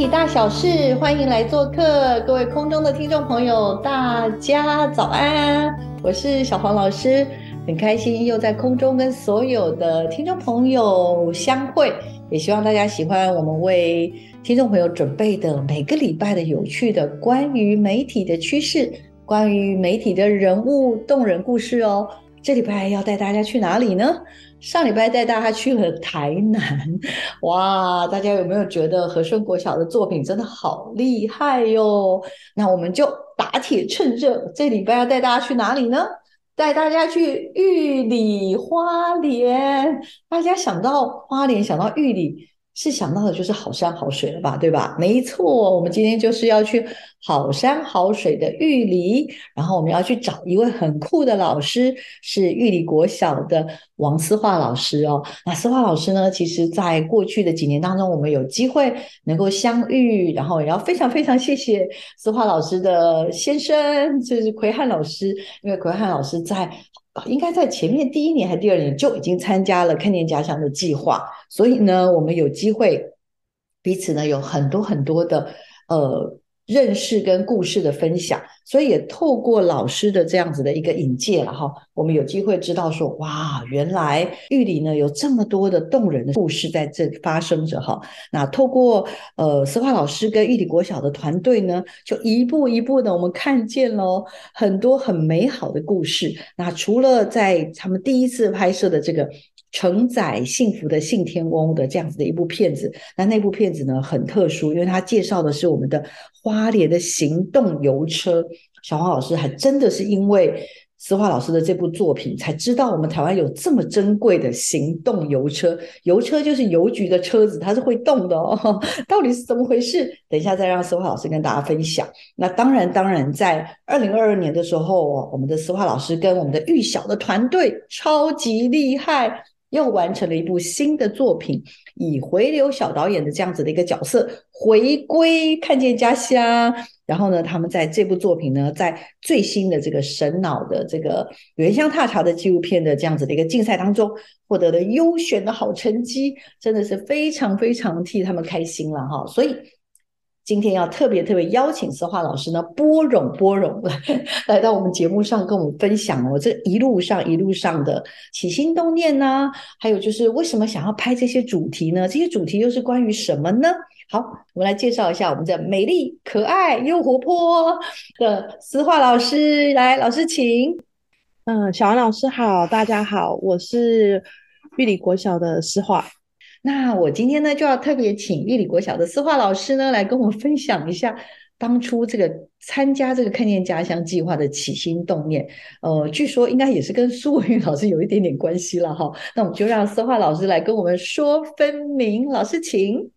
体大小事，欢迎来做客，各位空中的听众朋友，大家早安！我是小黄老师，很开心又在空中跟所有的听众朋友相会，也希望大家喜欢我们为听众朋友准备的每个礼拜的有趣的关于媒体的趋势，关于媒体的人物动人故事哦。这礼拜要带大家去哪里呢？上礼拜带大家去了台南，哇！大家有没有觉得和顺国小的作品真的好厉害哟？那我们就打铁趁热，这礼拜要带大家去哪里呢？带大家去玉里花莲。大家想到花莲，想到玉里。是想到的就是好山好水了吧，对吧？没错，我们今天就是要去好山好水的玉里，然后我们要去找一位很酷的老师，是玉里国小的王思化老师哦。那思化老师呢，其实在过去的几年当中，我们有机会能够相遇，然后也要非常非常谢谢思化老师的先生，就是奎汉老师，因为奎汉老师在。应该在前面第一年还第二年就已经参加了看见家乡的计划，所以呢，我们有机会彼此呢有很多很多的呃。认识跟故事的分享，所以也透过老师的这样子的一个引介了哈，我们有机会知道说，哇，原来玉里呢有这么多的动人的故事在这发生着哈。那透过呃思化老师跟玉里国小的团队呢，就一步一步的我们看见了很多很美好的故事。那除了在他们第一次拍摄的这个。承载幸福的信天翁的这样子的一部片子，那那部片子呢很特殊，因为它介绍的是我们的花莲的行动游车。小黄老师还真的是因为思华老师的这部作品，才知道我们台湾有这么珍贵的行动游车。游车就是邮局的车子，它是会动的哦。到底是怎么回事？等一下再让思华老师跟大家分享。那当然，当然，在二零二二年的时候，我们的思华老师跟我们的玉小的团队超级厉害。又完成了一部新的作品，以回流小导演的这样子的一个角色回归看见家乡。然后呢，他们在这部作品呢，在最新的这个神脑的这个原乡踏查的纪录片的这样子的一个竞赛当中，获得了优选的好成绩，真的是非常非常替他们开心了哈。所以。今天要特别特别邀请思华老师呢，波荣波荣来来到我们节目上跟我们分享哦，这一路上一路上的起心动念呢，还有就是为什么想要拍这些主题呢？这些主题又是关于什么呢？好，我们来介绍一下我们的美丽、可爱又活泼的思华老师，来，老师请。嗯，小王老师好，大家好，我是玉里国小的思华。那我今天呢，就要特别请玉里国小的思化老师呢，来跟我们分享一下当初这个参加这个看见家乡计划的起心动念。呃，据说应该也是跟苏文玉老师有一点点关系了哈。那我们就让思化老师来跟我们说分明。老师，请。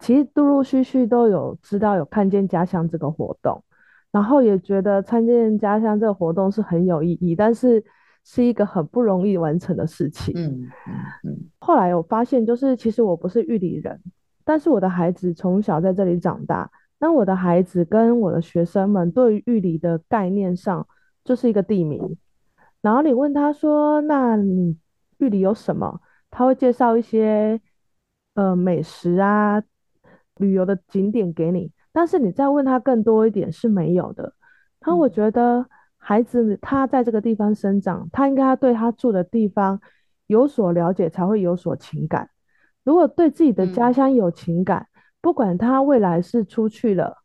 其实陆陆续续都有知道有看见家乡这个活动，然后也觉得参见家乡这个活动是很有意义，但是。是一个很不容易完成的事情。嗯嗯嗯。后来我发现，就是其实我不是玉里人，但是我的孩子从小在这里长大。那我的孩子跟我的学生们对于玉里的概念上，就是一个地名。然后你问他说：“那你玉里有什么？”他会介绍一些呃美食啊、旅游的景点给你。但是你再问他更多一点是没有的。他我觉得。孩子他在这个地方生长，他应该对他住的地方有所了解，才会有所情感。如果对自己的家乡有情感，不管他未来是出去了，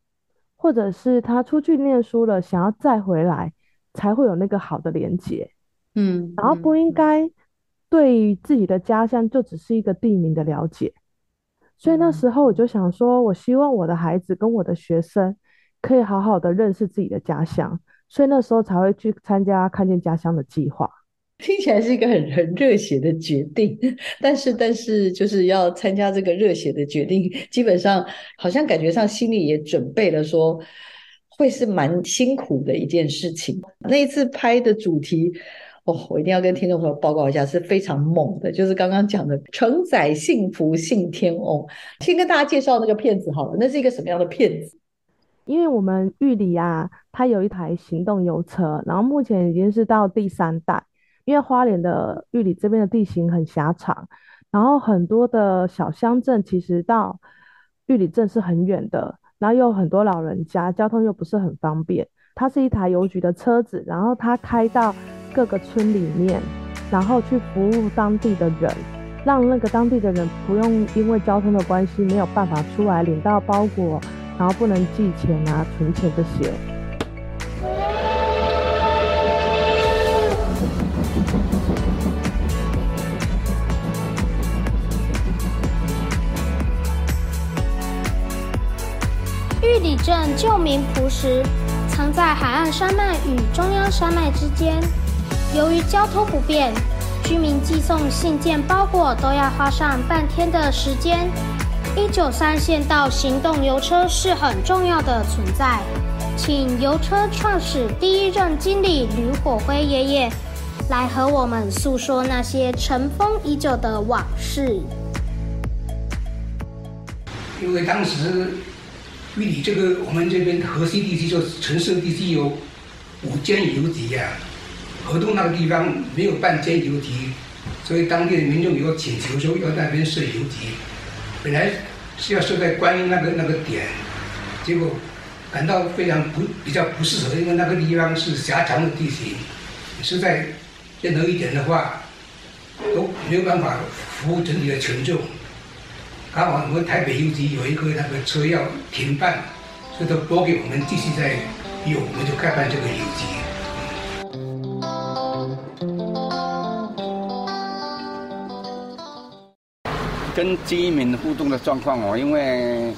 或者是他出去念书了，想要再回来，才会有那个好的连接。嗯，然后不应该对自己的家乡就只是一个地名的了解。所以那时候我就想说，我希望我的孩子跟我的学生可以好好的认识自己的家乡。所以那时候才会去参加看见家乡的计划。听起来是一个很很热血的决定，但是但是就是要参加这个热血的决定，基本上好像感觉上心里也准备了，说会是蛮辛苦的一件事情。那一次拍的主题，哦，我一定要跟听众朋友报告一下，是非常猛的，就是刚刚讲的“承载幸福信天翁”。先跟大家介绍那个片子好了，那是一个什么样的片子？因为我们玉里啊，它有一台行动油车，然后目前已经是到第三代。因为花莲的玉里这边的地形很狭长，然后很多的小乡镇其实到玉里镇是很远的，然后又很多老人家，交通又不是很方便。它是一台邮局的车子，然后它开到各个村里面，然后去服务当地的人，让那个当地的人不用因为交通的关系没有办法出来领到包裹，然后不能寄钱啊、存钱这些。玉里镇旧名朴实，藏在海岸山脉与中央山脉之间。由于交通不便，居民寄送信件、包裹都要花上半天的时间。一九三线道行动油车是很重要的存在。请油车创始第一任经理吕火辉爷爷来和我们诉说那些尘封已久的往事。因为当时玉里这个我们这边河西地区，就城市地区有五间油局呀，河东那个地方没有半间油局，所以当地的民众有请求说要那边设油局，本来是要设在观音那个那个点，结果。感到非常不比较不适合，因为那个地方是狭长的地形，实在任何一点的话都没有办法服务整体的群众。刚好我们台北邮局有一个那个车要停办，所以都拨给我们继续在用，我们就开办这个邮局。跟居民互动的状况哦，因为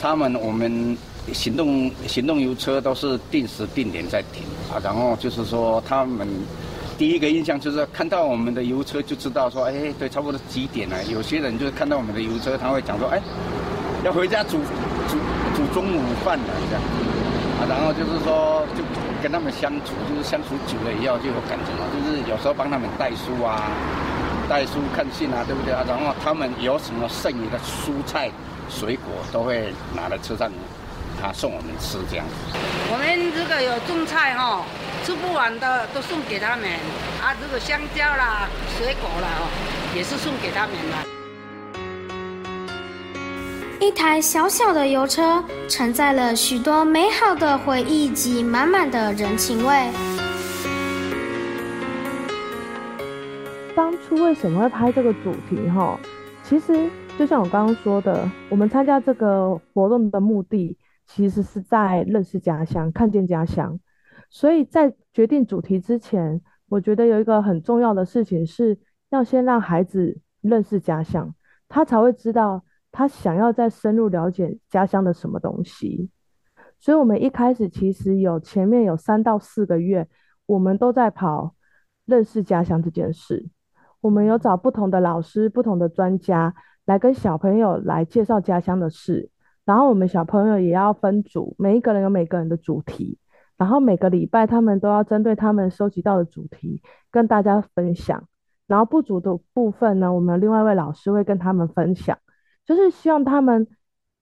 他们我们。行动行动油车都是定时定点在停啊，然后就是说他们第一个印象就是看到我们的油车就知道说，哎，对，差不多几点了。有些人就是看到我们的油车，他会讲说，哎，要回家煮煮煮中午饭了这样啊，然后就是说就跟他们相处，就是相处久了以后就有感觉了，就是有时候帮他们带书啊，带书看信啊，对不对啊？然后他们有什么剩余的蔬菜水果都会拿来车上。他送我们吃这样，我们如果有种菜哈，吃不完的都送给他们。啊，如果香蕉啦、水果啦哦，也是送给他们的。一台小小的油车，承载了许多美好的回忆及满满的人情味。当初为什么会拍这个主题？哈，其实就像我刚刚说的，我们参加这个活动的目的。其实是在认识家乡，看见家乡。所以在决定主题之前，我觉得有一个很重要的事情是要先让孩子认识家乡，他才会知道他想要再深入了解家乡的什么东西。所以，我们一开始其实有前面有三到四个月，我们都在跑认识家乡这件事。我们有找不同的老师、不同的专家来跟小朋友来介绍家乡的事。然后我们小朋友也要分组，每一个人有每个人的主题，然后每个礼拜他们都要针对他们收集到的主题跟大家分享。然后不足的部分呢，我们另外一位老师会跟他们分享，就是希望他们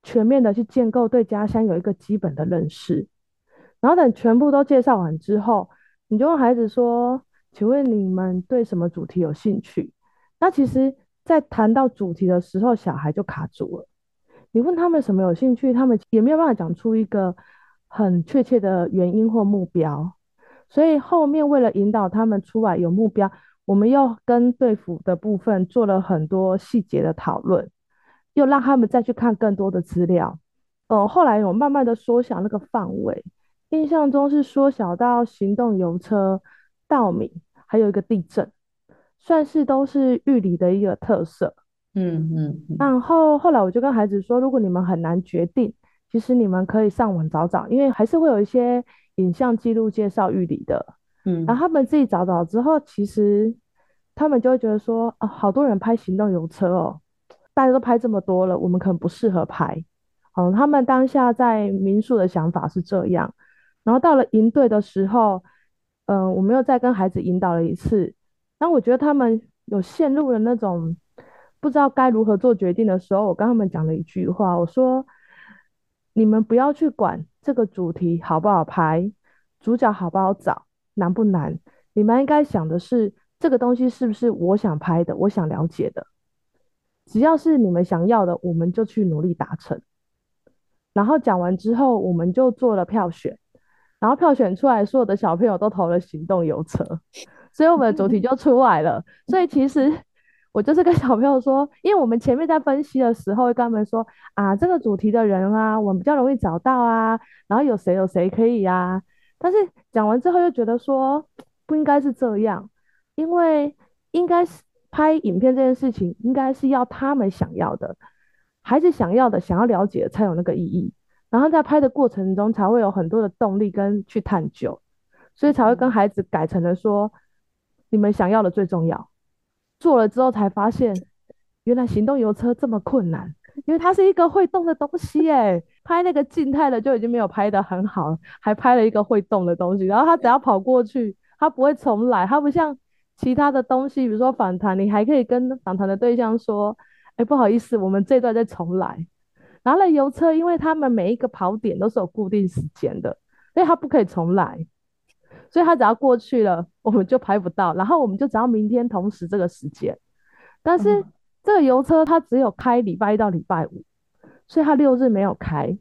全面的去建构对家乡有一个基本的认识。然后等全部都介绍完之后，你就问孩子说：“请问你们对什么主题有兴趣？”那其实，在谈到主题的时候，小孩就卡住了。你问他们什么有兴趣，他们也没有办法讲出一个很确切的原因或目标。所以后面为了引导他们出来有目标，我们又跟队服的部分做了很多细节的讨论，又让他们再去看更多的资料。哦，后来我慢慢的缩小那个范围，印象中是缩小到行动油车、稻米，还有一个地震，算是都是玉里的一个特色。嗯嗯，然后后来我就跟孩子说，如果你们很难决定，其实你们可以上网找找，因为还是会有一些影像记录介绍玉里的。嗯然后他们自己找找之后，其实他们就会觉得说，啊，好多人拍行动游车哦，大家都拍这么多了，我们可能不适合拍。嗯，他们当下在民宿的想法是这样，然后到了营队的时候，嗯，我们又再跟孩子引导了一次，然后我觉得他们有陷入了那种不知道该如何做决定的时候，我跟他们讲了一句话，我说：你们不要去管这个主题好不好拍，主角好不好找，难不难，你们应该想的是这个东西是不是我想拍的，我想了解的，只要是你们想要的，我们就去努力达成。然后讲完之后，我们就做了票选，然后票选出来，所有的小朋友都投了行动游车，所以我们的主题就出来了。所以其实我就是跟小朋友说，因为我们前面在分析的时候，会跟他们说啊，这个主题的人啊，我们比较容易找到啊，然后有谁有谁可以啊。但是讲完之后又觉得说不应该是这样，因为应该是拍影片这件事情，应该是要他们想要的。孩子想要的、想要了解才有那个意义，然后在拍的过程中才会有很多的动力跟去探究，所以才会跟孩子改成了说，你们想要的最重要。做了之后才发现，原来行动游车这么困难，因为它是一个会动的东西哎，拍那个静态的就已经没有拍的很好，还拍了一个会动的东西，然后他只要跑过去，它不会重来，它不像其他的东西，比如说访谈，你还可以跟访谈的对象说。哎，不好意思，我们这段再重来。然后呢，油车，因为他们每一个跑点都是有固定时间的，所以他不可以重来。所以他只要过去了，我们就拍不到。然后我们就只要明天同时这个时间。但是这个油车它只有开礼拜一到礼拜五，所以它六日没有开。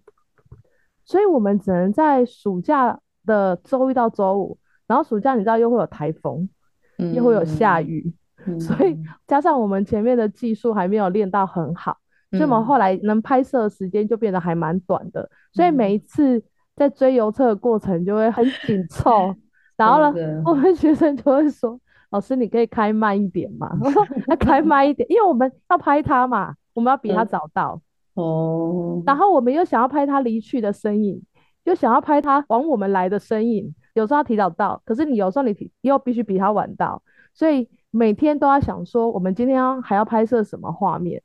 所以我们只能在暑假的周一到周五。然后暑假你知道又会有台风，又会有下雨。所以加上我们前面的技术还没有练到很好，所以我们后来能拍摄的时间就变得还蛮短的。所以每一次在追游车的过程就会很紧凑。然后呢，我们学生就会说：“老师，你可以开慢一点嘛？”我说：“要开 慢一点，因为我们要拍他嘛，我们要比他早到。”哦。然后我们又想要拍他离去的身影，又想要拍他往我们来的身影。有时候他提早到，可是你有时候你又必须比他晚到，所以。每天都要想说，我们今天要还要拍摄什么画面？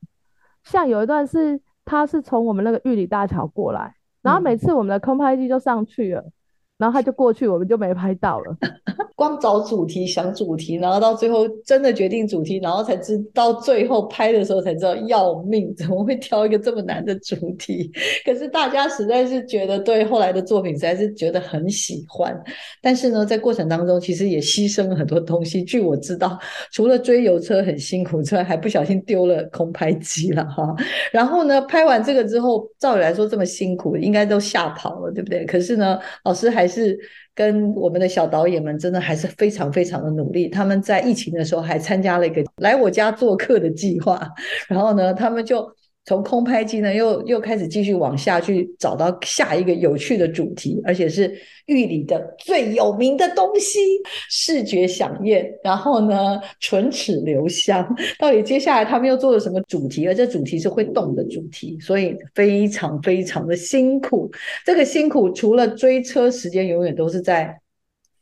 像有一段是，他是从我们那个玉里大桥过来，然后每次我们的空拍机就上去了。然后他就过去，我们就没拍到了。光找主题想主题，然后到最后真的决定主题，然后才知到最后拍的时候才知道要命，怎么会挑一个这么难的主题？可是大家实在是觉得对后来的作品实在是觉得很喜欢。但是呢，在过程当中其实也牺牲了很多东西。据我知道，除了追油车很辛苦之外，还不小心丢了空拍机了哈。然后呢，拍完这个之后，照理来说这么辛苦，应该都吓跑了，对不对？可是呢，老师还。还是跟我们的小导演们真的还是非常非常的努力。他们在疫情的时候还参加了一个来我家做客的计划，然后呢，他们就。从空拍机呢，又又开始继续往下去找到下一个有趣的主题，而且是玉里的最有名的东西——视觉响应。然后呢，唇齿留香。到底接下来他们又做了什么主题？而这主题是会动的主题，所以非常非常的辛苦。这个辛苦除了追车时间，永远都是在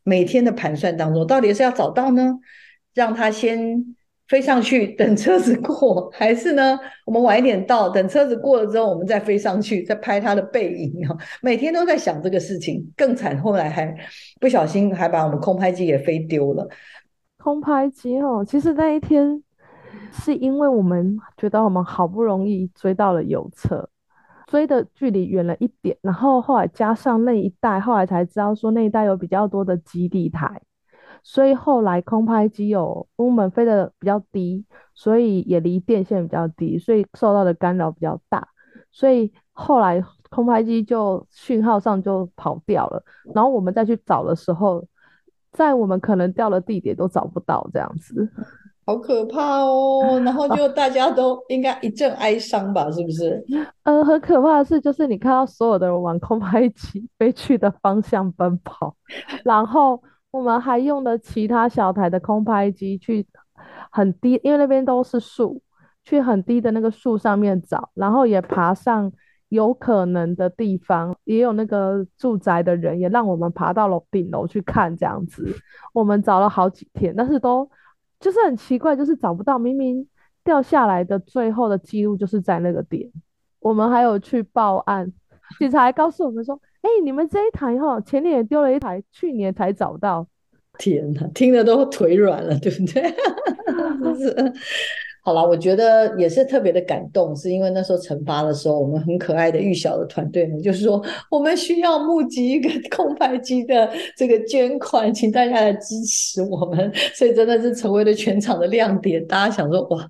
每天的盘算当中。到底是要找到呢，让他先。飞上去等车子过，还是呢？我们晚一点到，等车子过了之后，我们再飞上去，再拍他的背影啊！每天都在想这个事情。更惨，后来还不小心还把我们空拍机也飞丢了。空拍机哦，其实那一天是因为我们觉得我们好不容易追到了有车，追的距离远了一点，然后后来加上那一带，后来才知道说那一带有比较多的基地台。所以后来空拍机有我们飞的比较低，所以也离电线比较低，所以受到的干扰比较大。所以后来空拍机就讯号上就跑掉了。然后我们再去找的时候，在我们可能掉的地点都找不到，这样子，好可怕哦。然后就大家都应该一阵哀伤吧，是不是？呃，很可怕的是，就是你看到所有的人往空拍机 飞去的方向奔跑，然后。我们还用了其他小台的空拍机去很低，因为那边都是树，去很低的那个树上面找，然后也爬上有可能的地方，也有那个住宅的人，也让我们爬到楼顶楼去看这样子。我们找了好几天，但是都就是很奇怪，就是找不到。明明掉下来的最后的记录就是在那个点。我们还有去报案，警察还告诉我们说：“哎，你们这一台哈，前年也丢了一台，去年才找到。”天哪，听得都腿软了，对不对？好了，我觉得也是特别的感动，是因为那时候惩罚的时候，我们很可爱的玉小的团队呢，就是说我们需要募集一个 空拍机的这个捐款，请大家来支持我们，所以真的是成为了全场的亮点。大家想说哇，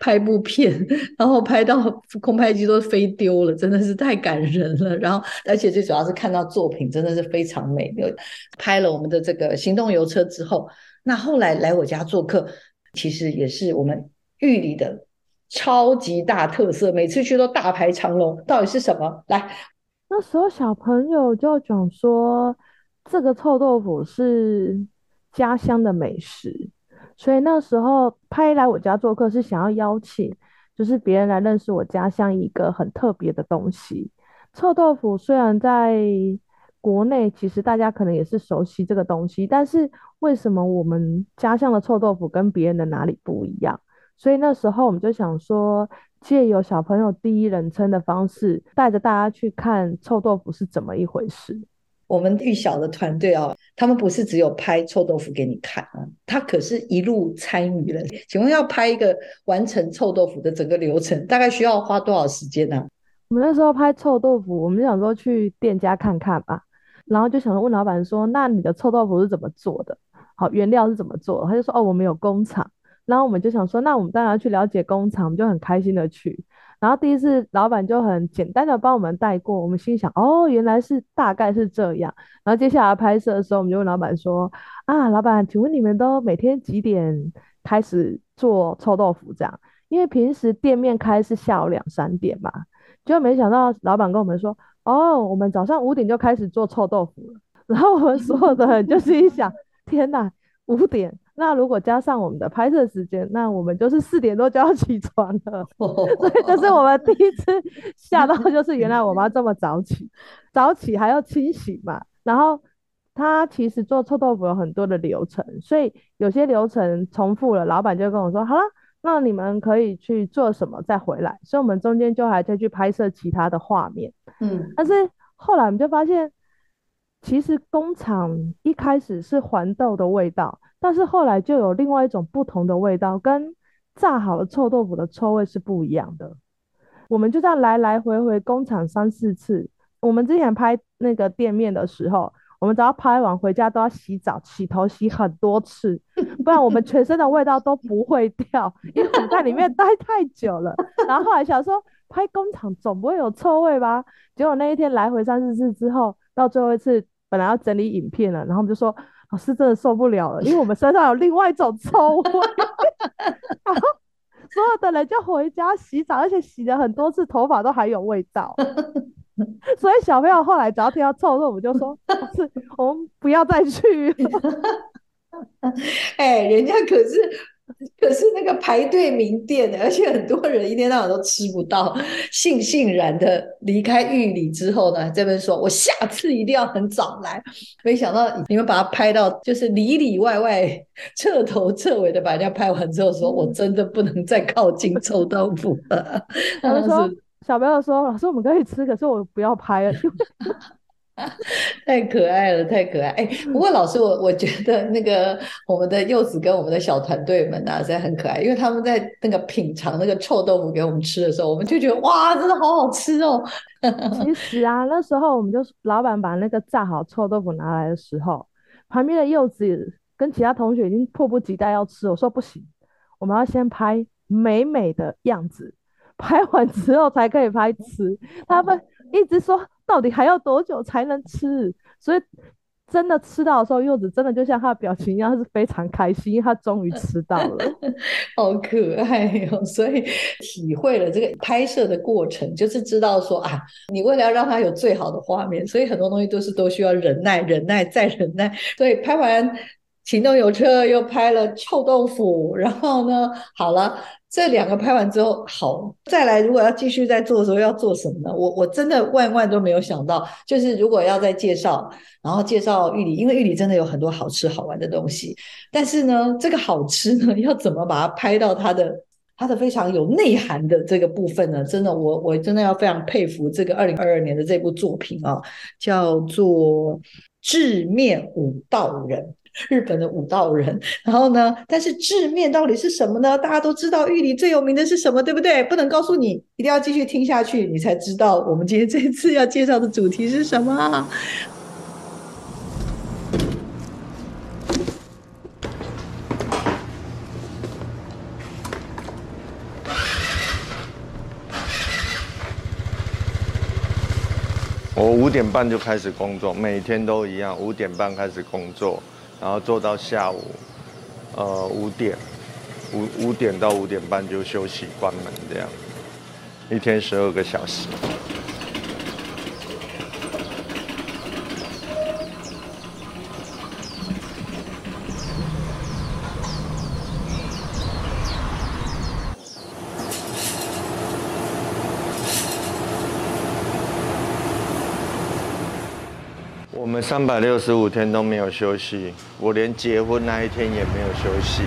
拍部片，然后拍到空拍机都飞丢了，真的是太感人了。然后而且最主要是看到作品真的是非常美。拍了我们的这个行动游车之后，那后来来我家做客，其实也是我们。玉里的超级大特色，每次去都大排长龙，到底是什么？来，那时候小朋友就讲说，这个臭豆腐是家乡的美食，所以那时候拍来我家做客是想要邀请，就是别人来认识我家乡一个很特别的东西。臭豆腐虽然在国内其实大家可能也是熟悉这个东西，但是为什么我们家乡的臭豆腐跟别人的哪里不一样？所以那时候我们就想说，借由小朋友第一人称的方式，带着大家去看臭豆腐是怎么一回事。我们玉小的团队哦，他们不是只有拍臭豆腐给你看啊，他可是一路参与了。请问要拍一个完成臭豆腐的整个流程，大概需要花多少时间呢？我们那时候拍臭豆腐，我们想说去店家看看吧，然后就想问老板说：“那你的臭豆腐是怎么做的？好，原料是怎么做？”他就说：“哦，我们有工厂。”然后我们就想说，那我们当然要去了解工厂，我们就很开心的去。然后第一次老板就很简单的帮我们带过，我们心想，哦，原来是大概是这样。然后接下来拍摄的时候，我们就问老板说，啊，老板，请问你们都每天几点开始做臭豆腐这样？因为平时店面开是下午两三点嘛，就没想到老板跟我们说，哦，我们早上五点就开始做臭豆腐了。然后我们所有的人就心一想，天哪，五点。那如果加上我们的拍摄时间，那我们就是四点多就要起床了。所以这是我们第一次吓到，就是原来我们要这么早起，早起还要清洗嘛。然后他其实做臭豆腐有很多的流程，所以有些流程重复了，老板就跟我说：“好了，那你们可以去做什么再回来。”所以我们中间就还在去拍摄其他的画面。嗯，但是后来我们就发现，其实工厂一开始是黄豆的味道。但是后来就有另外一种不同的味道，跟炸好的臭豆腐的臭味是不一样的。我们就这样来来回回工厂三四次。我们之前拍那个店面的时候，我们只要拍完回家都要洗澡、洗头、洗很多次，不然我们全身的味道都不会掉，因为我们在里面待太久了。然后后来想说，拍工厂总不会有臭味吧？结果那一天来回三四次之后，到最后一次本来要整理影片了，然后我们就说。老师真的受不了了，因为我们身上有另外一种臭味，所有的人就回家洗澡，而且洗了很多次，头发都还有味道。所以小朋友后来只要听到臭味，我们就说：“老师，我们不要再去。”哎，人家可是。可是那个排队名店的，而且很多人一天到晚都吃不到，悻悻然的离开玉里之后呢，这边说我下次一定要很早来。没想到你们把它拍到，就是里里外外、彻头彻尾的把人家拍完之后，说我真的不能再靠近臭豆腐了。他们说小朋友说，老师我们可以吃，可是我不要拍了。太可爱了，太可爱！哎，不过老师，我我觉得那个我们的柚子跟我们的小团队们啊，实在很可爱，因为他们在那个品尝那个臭豆腐给我们吃的时候，我们就觉得哇，真的好好吃哦。其实啊，那时候我们就老板把那个炸好臭豆腐拿来的时候，旁边的柚子跟其他同学已经迫不及待要吃，我说不行，我们要先拍美美的样子，拍完之后才可以拍吃。他们一直说。到底还要多久才能吃？所以真的吃到的时候，柚子真的就像他的表情一样，是非常开心，因为他终于吃到了，好可爱哦！所以体会了这个拍摄的过程，就是知道说啊，你为了要让他有最好的画面，所以很多东西都是都需要忍耐、忍耐再忍耐。所以拍完行动有车，又拍了臭豆腐，然后呢，好了。这两个拍完之后，好，再来如果要继续在做的时候要做什么呢？我我真的万万都没有想到，就是如果要再介绍，然后介绍玉里，因为玉里真的有很多好吃好玩的东西，但是呢，这个好吃呢，要怎么把它拍到它的它的非常有内涵的这个部分呢？真的，我我真的要非常佩服这个二零二二年的这部作品啊，叫做《制面五道人》。日本的武道人，然后呢？但是制面到底是什么呢？大家都知道玉里最有名的是什么，对不对？不能告诉你，一定要继续听下去，你才知道我们今天这次要介绍的主题是什么。我五点半就开始工作，每天都一样，五点半开始工作。然后做到下午，呃五点，五五点到五点半就休息关门这样，一天十二个小时。三百六十五天都没有休息，我连结婚那一天也没有休息。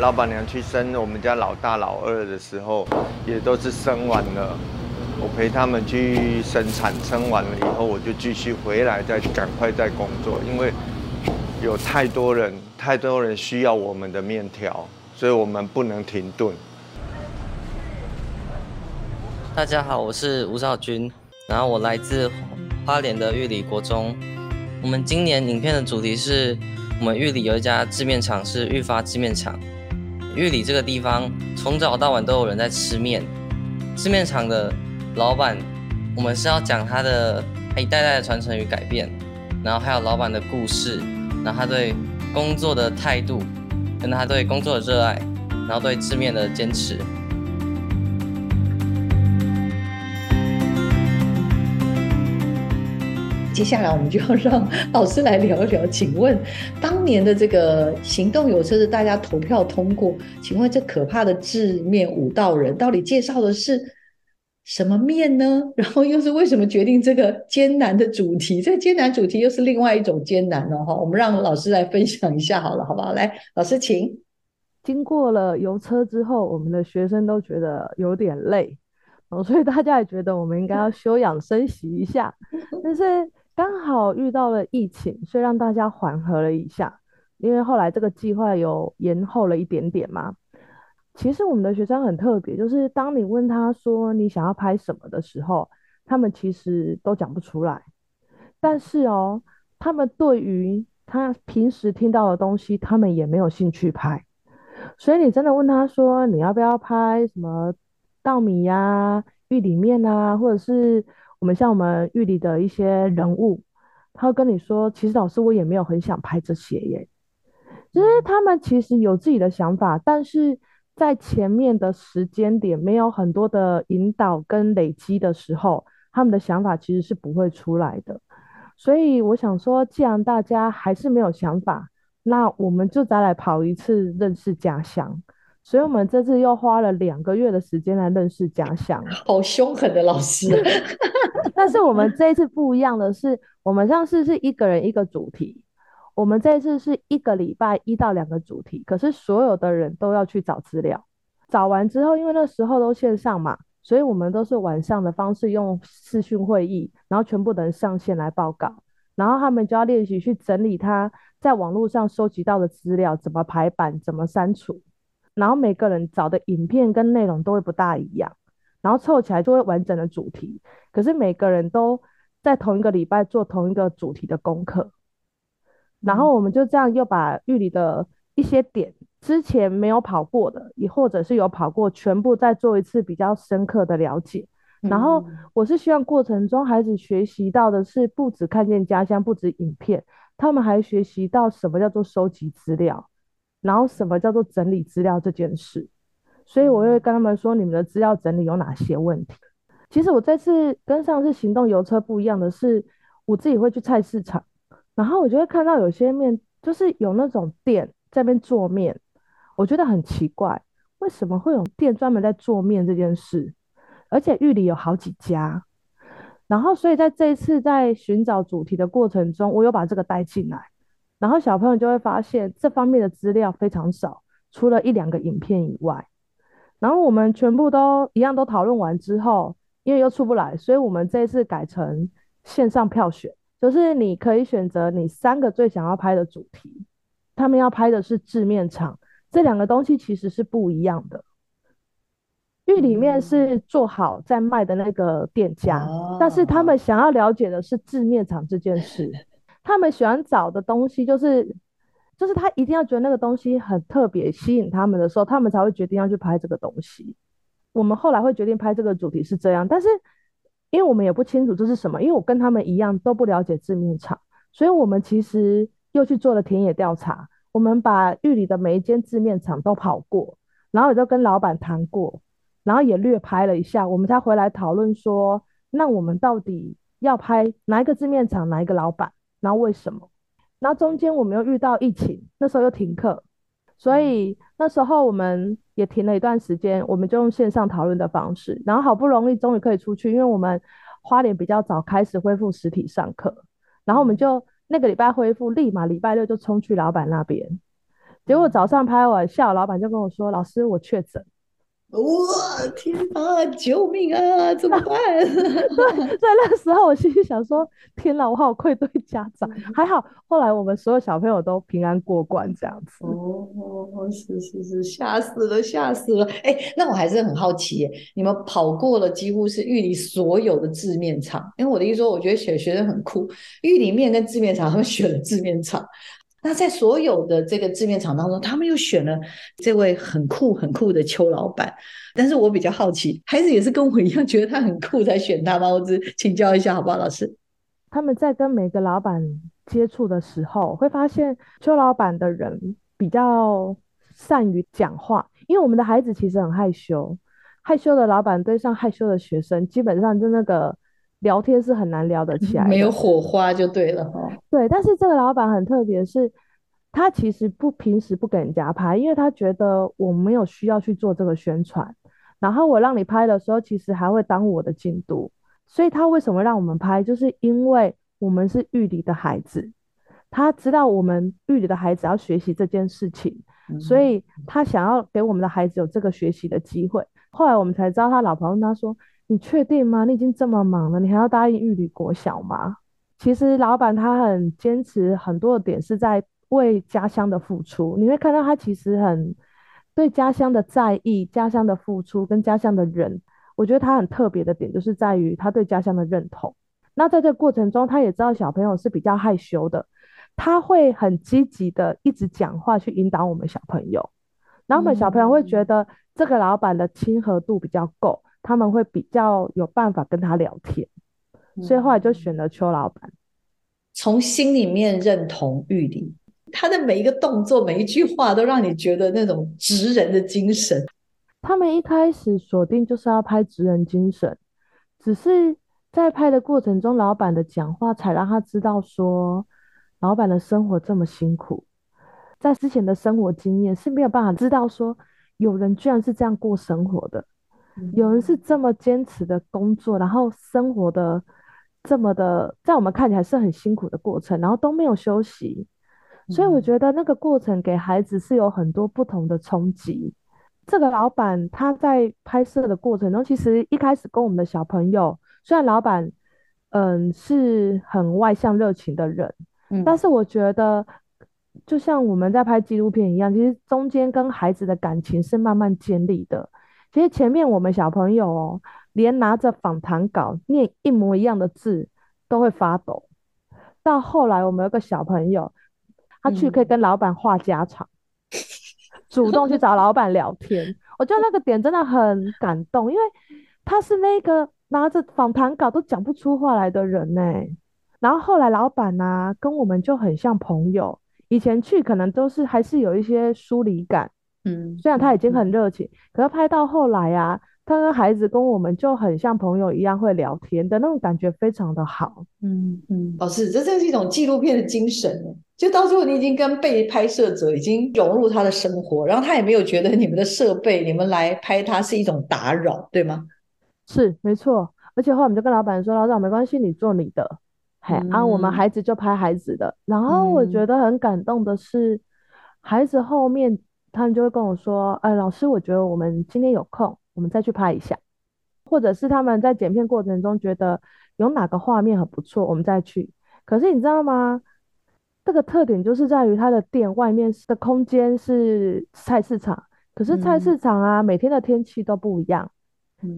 老板娘去生我们家老大老二的时候，也都是生完了，我陪他们去生产，生完了以后我就继续回来，再赶快再工作，因为有太多人，太多人需要我们的面条，所以我们不能停顿。大家好，我是吴少军，然后我来自花莲的玉里国中。我们今年影片的主题是我们玉里有一家制面厂，是玉发制面厂。玉里这个地方从早到晚都有人在吃面。制面厂的老板，我们是要讲他的他一代代的传承与改变，然后还有老板的故事，然后他对工作的态度，跟他对工作的热爱，然后对制面的坚持。接下来我们就要让老师来聊一聊。请问，当年的这个行动有车是大家投票通过，请问这可怕的字面五道人到底介绍的是什么面呢？然后又是为什么决定这个艰难的主题？这个艰难主题又是另外一种艰难哦。哈，我们让老师来分享一下好了，好不好？来，老师请。经过了油车之后，我们的学生都觉得有点累哦，所以大家也觉得我们应该要休养生息一下，但是。刚好遇到了疫情，所以让大家缓和了一下。因为后来这个计划有延后了一点点嘛。其实我们的学生很特别，就是当你问他说你想要拍什么的时候，他们其实都讲不出来。但是哦，他们对于他平时听到的东西，他们也没有兴趣拍。所以你真的问他说你要不要拍什么稻米呀、玉里面啊，或者是？我们像我们玉里的一些人物，他会跟你说，其实老师我也没有很想拍这些耶。其实他们其实有自己的想法，但是在前面的时间点没有很多的引导跟累积的时候，他们的想法其实是不会出来的。所以我想说，既然大家还是没有想法，那我们就再来跑一次认识家乡。所以，我们这次又花了两个月的时间来认识家乡。好凶狠的老师！但是我们这一次不一样的是，我们上次是一个人一个主题，我们这次是一个礼拜一到两个主题。可是所有的人都要去找资料，找完之后，因为那时候都线上嘛，所以我们都是晚上的方式用视讯会议，然后全部的人上线来报告，然后他们就要练习去整理他在网络上收集到的资料，怎么排版，怎么删除。然后每个人找的影片跟内容都会不大一样，然后凑起来就会完整的主题。可是每个人都在同一个礼拜做同一个主题的功课，然后我们就这样又把玉里的一些点之前没有跑过的，也或者是有跑过，全部再做一次比较深刻的了解。然后我是希望过程中孩子学习到的是不止看见家乡，不止影片，他们还学习到什么叫做收集资料。然后什么叫做整理资料这件事？所以我会跟他们说，你们的资料整理有哪些问题？其实我这次跟上次行动邮车不一样的是，我自己会去菜市场，然后我就会看到有些面就是有那种店在那边做面，我觉得很奇怪，为什么会有店专门在做面这件事？而且玉里有好几家，然后所以在这一次在寻找主题的过程中，我有把这个带进来，然后小朋友就会发现这方面的资料非常少，除了一两个影片以外，然后我们全部都一样都讨论完之后，因为又出不来，所以我们这一次改成线上票选，就是你可以选择你三个最想要拍的主题，他们要拍的是制面厂，这两个东西其实是不一样的。玉里面是做好在卖的那个店家，但是他们想要了解的是制面厂这件事。他们喜欢找的东西就是，就是他一定要觉得那个东西很特别，吸引他们的时候，他们才会决定要去拍这个东西。我们后来会决定拍这个主题是这样，但是因为我们也不清楚这是什么，因为我跟他们一样都不了解制面厂，所以我们其实又去做了田野调查。我们把玉里的每一间制面厂都跑过，然后也都跟老板谈过。然后也略拍了一下，我们才回来讨论说，那我们到底要拍哪一个字面厂，哪一个老板，然后为什么？然后中间我们又遇到疫情，那时候又停课，所以那时候我们也停了一段时间，我们就用线上讨论的方式，然后好不容易终于可以出去，因为我们花莲比较早开始恢复实体上课，然后我们就那个礼拜恢复，立马礼拜六就冲去老板那边，结果早上拍完，下午老板就跟我说，老师我确诊。哇天啊！救命啊！怎么办？对，在那时候我心里想说：天哪，我好愧对家长。还好后来我们所有小朋友都平安过关，这样子。哦，是是是，吓死了，吓死了！哎，那我还是很好奇，你们跑过了几乎是玉里所有的字面厂，因为我的意思说，我觉得选学生很酷，玉里面跟字面厂他们选了字面厂。那在所有的这个字面厂当中，他们又选了这位很酷很酷的邱老板。但是我比较好奇，孩子也是跟我一样觉得他很酷才选他吗？我只请教一下好不好，老师？他们在跟每个老板接触的时候，会发现邱老板的人比较善于讲话，因为我们的孩子其实很害羞，害羞的老板对上害羞的学生，基本上就那个。聊天是很难聊得起来，没有火花就对了哈。对，但是这个老板很特别，是他其实不平时不给人家拍，因为他觉得我没有需要去做这个宣传。然后我让你拍的时候，其实还会耽误我的进度。所以他为什么让我们拍，就是因为我们是玉里的孩子，他知道我们玉里的孩子要学习这件事情，所以他想要给我们的孩子有这个学习的机会。后来我们才知道，他老婆跟他说。你确定吗？你已经这么忙了，你还要答应玉里国小吗？其实老板他很坚持，很多的点是在为家乡的付出。你会看到他其实很对家乡的在意，家乡的付出跟家乡的人，我觉得他很特别的点就是在于他对家乡的认同。那在这个过程中，他也知道小朋友是比较害羞的，他会很积极的一直讲话去引导我们小朋友，然后我们小朋友会觉得这个老板的亲和度比较够。他们会比较有办法跟他聊天，所以后来就选了邱老板。从心里面认同玉里，他的每一个动作、每一句话都让你觉得那种职人的精神。他们一开始锁定就是要拍职人精神，只是在拍的过程中，老板的讲话才让他知道说，老板的生活这么辛苦，在之前的生活经验是没有办法知道说，有人居然是这样过生活的。有人是这么坚持的工作，然后生活的这么的，在我们看起来是很辛苦的过程，然后都没有休息，所以我觉得那个过程给孩子是有很多不同的冲击。这个老板他在拍摄的过程中，其实一开始跟我们的小朋友，虽然老板嗯是很外向热情的人，但是我觉得就像我们在拍纪录片一样，其实中间跟孩子的感情是慢慢建立的。其实前面我们小朋友哦，连拿着访谈稿念一模一样的字都会发抖。到后来，我们有个小朋友，他去可以跟老板话家常，主动去找老板聊天。我觉得那个点真的很感动，因为他是那个拿着访谈稿都讲不出话来的人呢。然后后来老板呢，跟我们就很像朋友。以前去可能都是还是有一些疏离感。嗯，虽然他已经很热情，可是拍到后来啊，他跟孩子跟我们就很像朋友一样会聊天的那种感觉，非常的好。嗯嗯，老师，这真是一种纪录片的精神。就到最后，你已经跟被拍摄者已经融入他的生活，然后他也没有觉得你们的设备、你们来拍他是一种打扰，对吗？是，没错。而且后来我们就跟老板说：“老板，没关系，你做你的，嘿，啊，我们孩子就拍孩子的。”然后我觉得很感动的是，孩子后面他们就会跟我说：“哎，老师，我觉得我们今天有空，我们再去拍一下。”或者是他们在剪片过程中觉得有哪个画面很不错，我们再去。可是你知道吗？这个特点就是在于它的店外面的空间是菜市场，可是菜市场啊，每天的天气都不一样，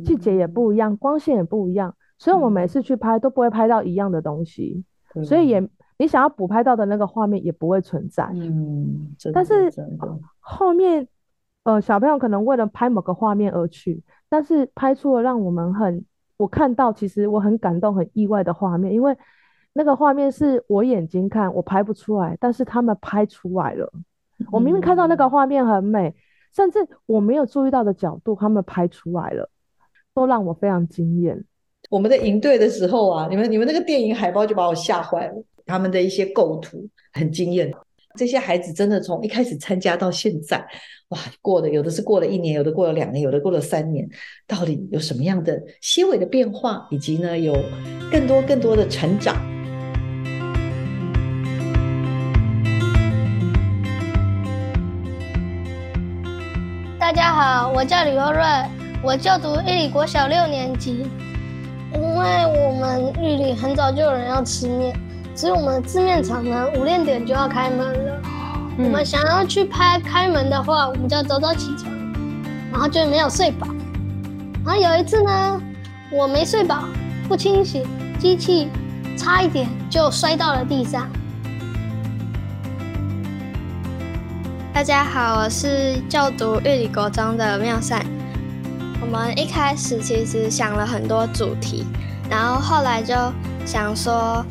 季节也不一样，光线也不一样，所以我们每次去拍都不会拍到一样的东西，所以也你想要补拍到的那个画面也不会存在。嗯，但是后面呃小朋友可能为了拍某个画面而去，但是拍出了让我们很我看到其实我很感动很意外的画面，因为。那个画面是我眼睛看我拍不出来，但是他们拍出来了。我明明看到那个画面很美，甚至我没有注意到的角度，他们拍出来了，都让我非常惊艳。我们在营队的时候啊，你们你们那个电影海报就把我吓坏了，他们的一些构图很惊艳。这些孩子真的从一开始参加到现在，哇，过的有的是过了一年，有的过了两年，有的过了三年，到底有什么样的些微的变化，以及呢有更多更多的成长？大家好，我叫李优瑞，我就读玉里国小六年级。因为我们玉里很早就有人要吃面，所以我们的字面厂呢五六点就要开门了。我们想要去拍开门的话，我们就要早早起床，然后就没有睡饱。然后有一次呢，我没睡饱，不清醒，机器差一点就摔到了地上。大家好，我是就读玉里国中的妙善。我们一开始其实想了很多主题，然后后来就想说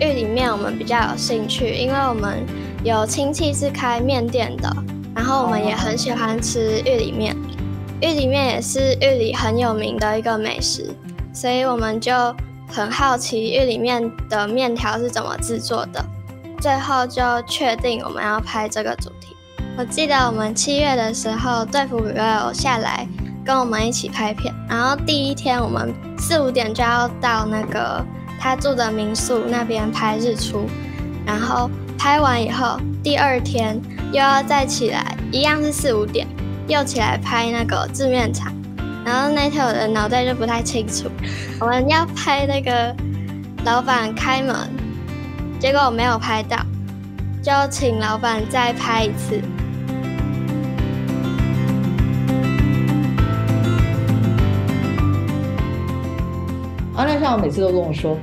玉里面我们比较有兴趣，因为我们有亲戚是开面店的，然后我们也很喜欢吃玉里面，玉里面也是玉里很有名的一个美食，所以我们就很好奇玉里面的面条是怎么制作的，最后就确定我们要拍这个主题。我记得我们七月的时候，队服哥哥有下来跟我们一起拍片。然后第一天我们四五点就要到那个他住的民宿那边拍日出，然后拍完以后，第二天又要再起来，一样是四五点又起来拍那个字面场。然后那天我的脑袋就不太清楚，我们要拍那个老板开门，结果我没有拍到，就请老板再拍一次。阿亮上每次都跟我说：“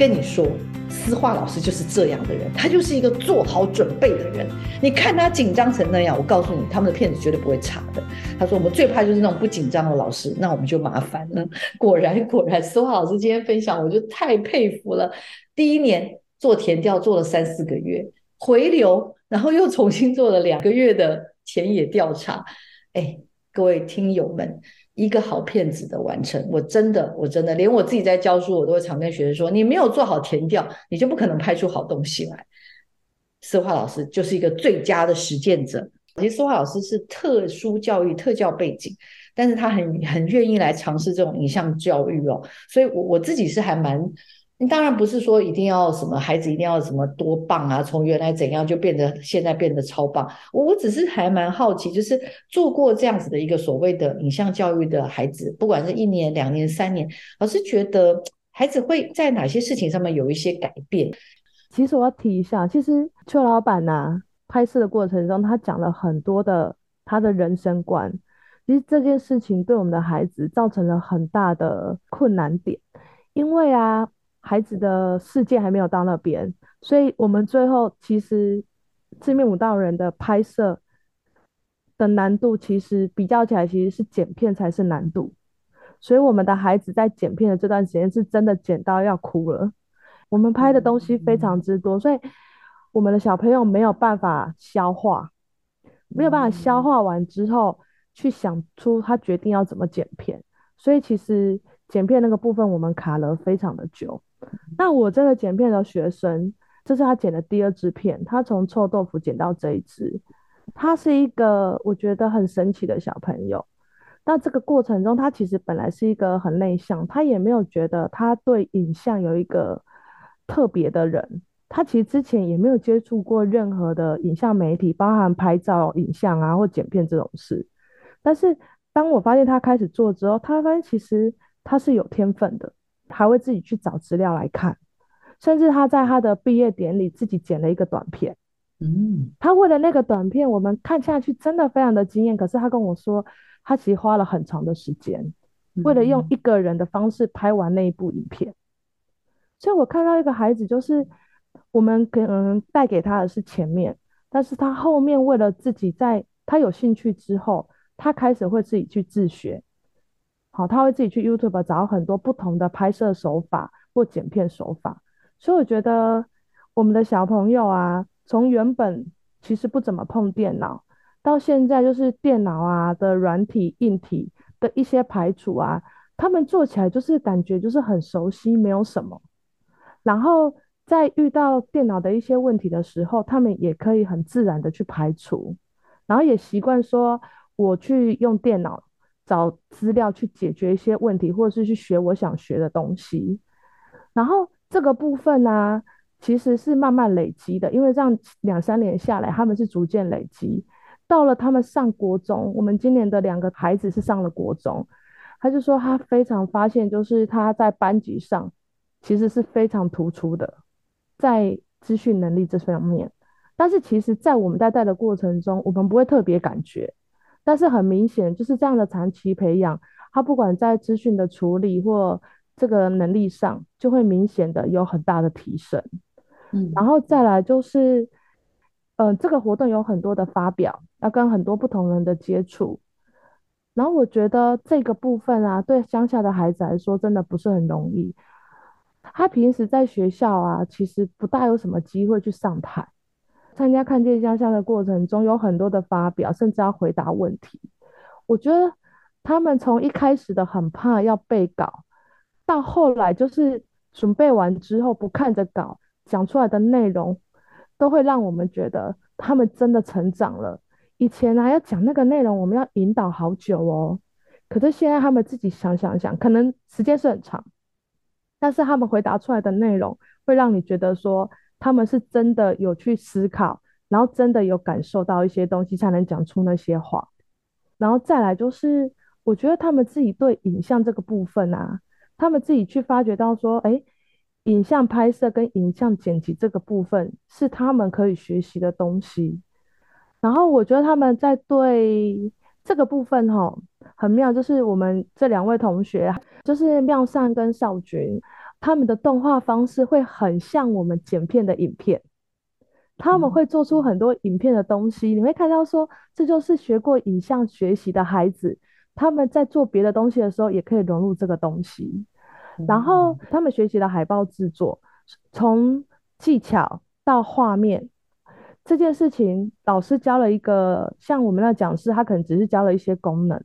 跟你说，思化老师就是这样的人，他就是一个做好准备的人。你看他紧张成那样，我告诉你，他们的片子绝对不会差的。”他说：“我们最怕就是那种不紧张的老师，那我们就麻烦了。”果然，果然，思化老师今天分享，我就太佩服了。第一年做填调做了三四个月，回流，然后又重新做了两个月的田野调查。哎，各位听友们。一个好片子的完成，我真的，我真的，连我自己在教书，我都会常跟学生说：你没有做好填调，你就不可能拍出好东西来。思华老师就是一个最佳的实践者。其实思华老师是特殊教育、特教背景，但是他很很愿意来尝试这种影像教育哦。所以，我我自己是还蛮。你当然不是说一定要什么孩子一定要什么多棒啊，从原来怎样就变得现在变得超棒。我我只是还蛮好奇，就是做过这样子的一个所谓的影像教育的孩子，不管是一年、两年、三年，老师觉得孩子会在哪些事情上面有一些改变？其实我要提一下，其实邱老板呐，拍摄的过程中他讲了很多的他的人生观，其实这件事情对我们的孩子造成了很大的困难点，因为啊。孩子的世界还没有到那边，所以我们最后其实字面舞蹈人的拍摄的难度，其实比较起来，其实是剪片才是难度。所以我们的孩子在剪片的这段时间，是真的剪到要哭了。我们拍的东西非常之多，所以我们的小朋友没有办法消化，没有办法消化完之后，去想出他决定要怎么剪片。所以其实剪片那个部分我们卡了非常的久。那我这个剪片的学生，这是他剪的第二支片，他从臭豆腐剪到这一支，他是一个我觉得很神奇的小朋友。那这个过程中，他其实本来是一个很内向，他也没有觉得他对影像有一个特别的人。他其实之前也没有接触过任何的影像媒体，包含拍照、影像啊或剪片这种事。但是当我发现他开始做之后，他发现其实他是有天分的，还会自己去找资料来看，甚至他在他的毕业典礼自己剪了一个短片。嗯，他为了那个短片，我们看下去真的非常的惊艳。可是他跟我说。他其实花了很长的时间，为了用一个人的方式拍完那一部影片。所以我看到一个孩子，就是我们可能带给他的是前面，但是他后面为了自己，在他有兴趣之后，他开始会自己去自学。好，他会自己去 YouTube 找很多不同的拍摄手法或剪片手法。所以我觉得我们的小朋友啊，从原本其实不怎么碰电脑。到现在就是电脑啊的软体、硬体的一些排除啊，他们做起来就是感觉就是很熟悉，没有什么。然后在遇到电脑的一些问题的时候，他们也可以很自然的去排除，然后也习惯说我去用电脑找资料去解决一些问题，或者是去学我想学的东西。然后这个部分呢，其实是慢慢累积的，因为这样两三年下来，他们是逐渐累积。到了他们上国中，我们今年的两个孩子是上了国中，他就说他非常发现，就是他在班级上其实是非常突出的，在资讯能力这方面。但是其实，在我们在带的过程中，我们不会特别感觉，但是很明显，就是这样的长期培养，他不管在资讯的处理或这个能力上，就会明显的有很大的提升。嗯，然后再来就是。嗯，这个活动有很多的发表，要跟很多不同人的接触，然后我觉得这个部分啊，对乡下的孩子来说真的不是很容易。他平时在学校啊，其实不大有什么机会去上台参加看见家乡的过程中，有很多的发表，甚至要回答问题。我觉得他们从一开始的很怕要背稿，到后来就是准备完之后不看着稿讲出来的内容。都会让我们觉得他们真的成长了。以前啊，要讲那个内容，我们要引导好久哦。可是现在他们自己想想想，可能时间是很长，但是他们回答出来的内容，会让你觉得说他们是真的有去思考，然后真的有感受到一些东西，才能讲出那些话。然后再来就是，我觉得他们自己对影像这个部分啊，他们自己去发掘到说，哎。影像拍摄跟影像剪辑这个部分是他们可以学习的东西，然后我觉得他们在对这个部分哈很妙，就是我们这两位同学，就是妙善跟少君，他们的动画方式会很像我们剪片的影片，他们会做出很多影片的东西，你会看到说这就是学过影像学习的孩子，他们在做别的东西的时候也可以融入这个东西。然后他们学习了海报制作，从技巧到画面这件事情，老师教了一个，像我们那讲师，他可能只是教了一些功能，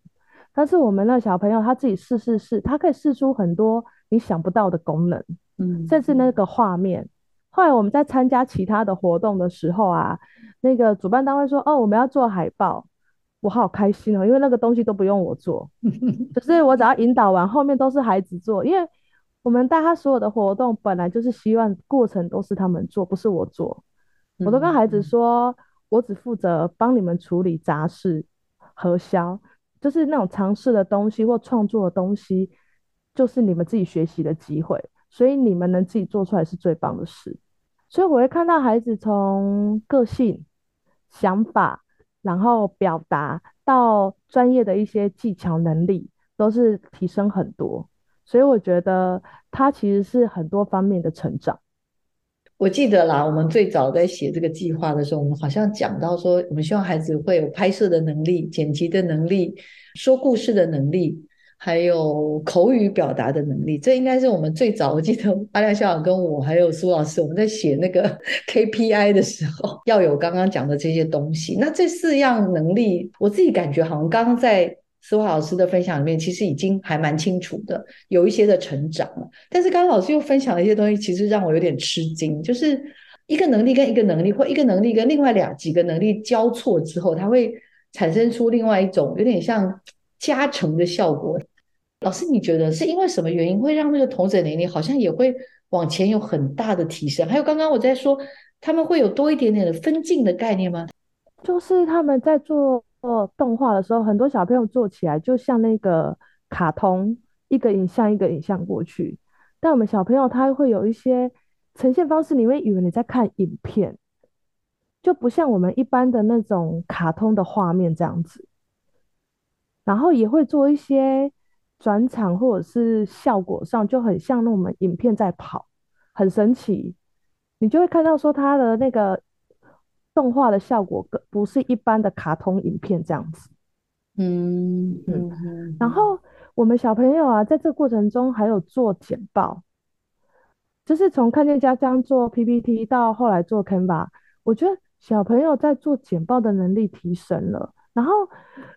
但是我们那小朋友他自己试试试，他可以试出很多你想不到的功能，嗯，甚至那个画面。后来我们在参加其他的活动的时候啊，那个主办单位说，哦，我们要做海报。我好开心哦，因为那个东西都不用我做，就是我只要引导完，后面都是孩子做。因为我们带他所有的活动，本来就是希望过程都是他们做，不是我做。我都跟孩子说，我只负责帮你们处理杂事、核销，就是那种尝试的东西或创作的东西，就是你们自己学习的机会。所以你们能自己做出来是最棒的事。所以我会看到孩子从个性、想法。然后表达到专业的一些技巧能力都是提升很多，所以我觉得他其实是很多方面的成长。我记得啦，我们最早在写这个计划的时候，我们好像讲到说，我们希望孩子会有拍摄的能力、剪辑的能力、说故事的能力。还有口语表达的能力，这应该是我们最早。我记得阿亮校长跟我还有苏老师，我们在写那个 KPI 的时候，要有刚刚讲的这些东西。那这四样能力，我自己感觉好像刚刚在思华老师的分享里面，其实已经还蛮清楚的，有一些的成长了。但是刚刚老师又分享了一些东西，其实让我有点吃惊，就是一个能力跟一个能力，或一个能力跟另外两几个能力交错之后，它会产生出另外一种有点像加成的效果。老师，你觉得是因为什么原因会让那个同等能力好像也会往前有很大的提升？还有刚刚我在说，他们会有多一点点的分镜的概念吗？就是他们在做动画的时候，很多小朋友做起来就像那个卡通，一个影像一个影像过去。但我们小朋友他会有一些呈现方式，你会以为你在看影片，就不像我们一般的那种卡通的画面这样子。然后也会做一些。转场或者是效果上就很像那我们影片在跑，很神奇。你就会看到说它的那个动画的效果，不是一般的卡通影片这样子。嗯嗯。然后我们小朋友啊，在这过程中还有做简报，就是从看见家乡做 PPT 到后来做 Canva，我觉得小朋友在做简报的能力提升了。然后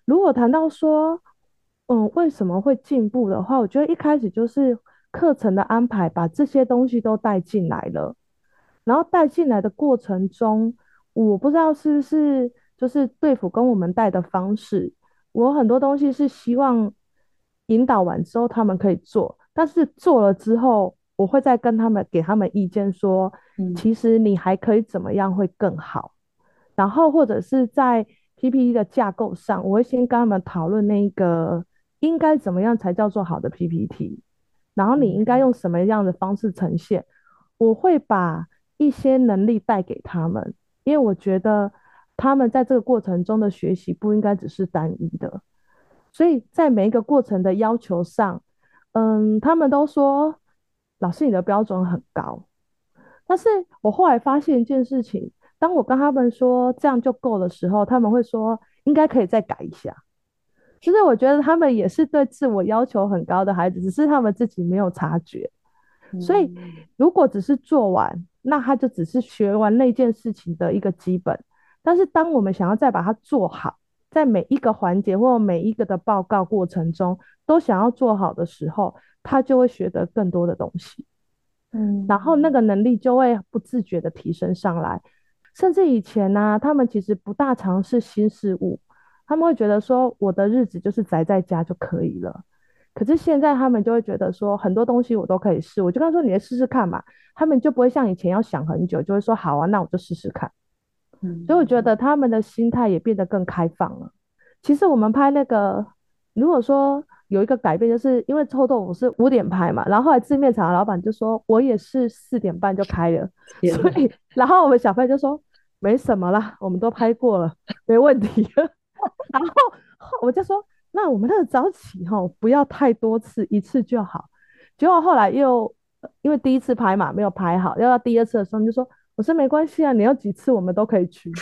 如果谈到说，嗯，为什么会进步的话，我觉得一开始就是课程的安排，把这些东西都带进来了。然后带进来的过程中，我不知道是不是就是对付跟我们带的方式，我很多东西是希望引导完之后他们可以做，但是做了之后，我会再跟他们给他们意见，说，其实你还可以怎么样会更好。然后或者是在 PPT 的架构上，我会先跟他们讨论那个。应该怎么样才叫做好的 PPT？然后你应该用什么样的方式呈现？我会把一些能力带给他们，因为我觉得他们在这个过程中的学习不应该只是单一的。所以在每一个过程的要求上，嗯，他们都说老师你的标准很高。但是我后来发现一件事情，当我跟他们说这样就够的时候，他们会说应该可以再改一下。其实我觉得他们也是对自我要求很高的孩子，只是他们自己没有察觉。所以如果只是做完，那他就只是学完那件事情的一个基本。但是当我们想要再把它做好，在每一个环节或每一个的报告过程中都想要做好的时候，他就会学得更多的东西。嗯，然后那个能力就会不自觉的提升上来。甚至以前呢，他们其实不大尝试新事物。他们会觉得说，我的日子就是宅在家就可以了。可是现在他们就会觉得说，很多东西我都可以试。我就跟他说，你来试试看嘛。他们就不会像以前要想很久，就会说好啊，那我就试试看。嗯，所以我觉得他们的心态也变得更开放了。其实我们拍那个，如果说有一个改变，就是因为臭豆腐是五点拍嘛，然后后来字面厂的老板就说我也是四点半就开了，所以然后我们小飞就说没什么啦，我们都拍过了，没问题。然后我就说，那我们那个早起哈，不要太多次，一次就好。结果后来又因为第一次拍嘛，没有拍好，要到第二次的时候，就说我说没关系啊，你要几次我们都可以去。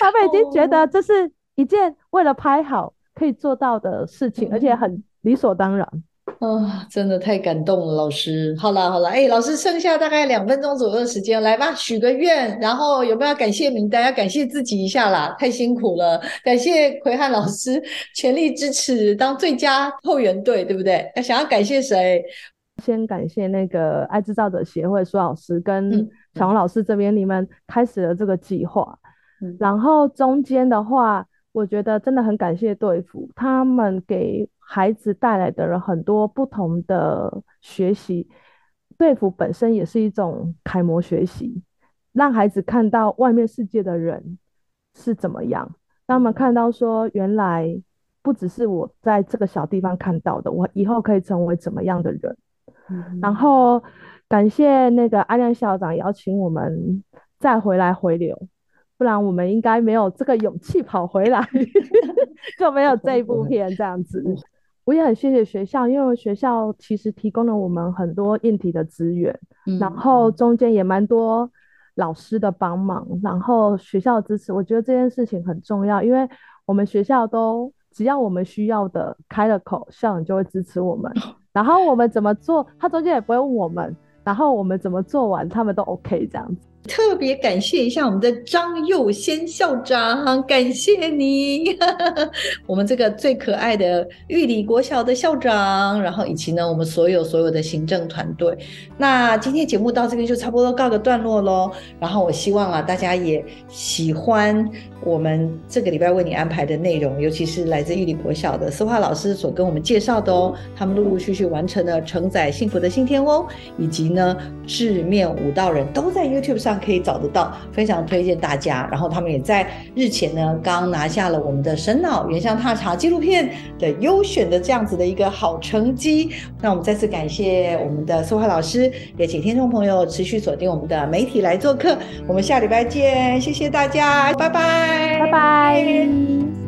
他们已经觉得这是一件为了拍好可以做到的事情，而且很理所当然。啊，真的太感动了，老师。好了好了，哎，老师剩下大概两分钟左右的时间，来吧，许个愿，然后有没有感谢名单？要感谢自己一下啦，太辛苦了。感谢奎汉老师全力支持当最佳后援队，对不对？要想要感谢谁？先感谢那个爱制造者协会苏老师跟小红老师这边，你们开始了这个计划。然后中间的话，我觉得真的很感谢队服他们给。孩子带来的了很多不同的学习，对付本身也是一种楷模学习，让孩子看到外面世界的人是怎么样，让他们看到说原来不只是我在这个小地方看到的，我以后可以成为怎么样的人。然后感谢那个阿亮校长邀请我们再回来回流，不然我们应该没有这个勇气跑回来，就没有这一部片这样子。我也很谢谢学校，因为学校其实提供了我们很多硬体的资源，然后中间也蛮多老师的帮忙，然后学校的支持，我觉得这件事情很重要，因为我们学校都只要我们需要的开了口，校长就会支持我们，然后我们怎么做，他中间也不会问我们，然后我们怎么做完，他们都 OK 这样子。特别感谢一下我们的张佑先校长，感谢你，我们这个最可爱的玉里国小的校长，然后以及呢我们所有所有的行政团队。那今天节目到这边就差不多告个段落喽。然后我希望啊大家也喜欢我们这个礼拜为你安排的内容，尤其是来自玉里国小的思华老师所跟我们介绍的哦。他们陆陆续续完成了承载幸福的信天翁，以及呢智面舞道人都在 YouTube 上可以找得到，非常推荐大家。然后他们也在日前呢刚拿下了我们的神脑原乡踏查纪录片的优选的这样子的一个好成绩。那我们再次感谢我们的苏华老师，也请听众朋友持续锁定我们的媒体来做客。我们下礼拜见，谢谢大家，拜拜，拜拜。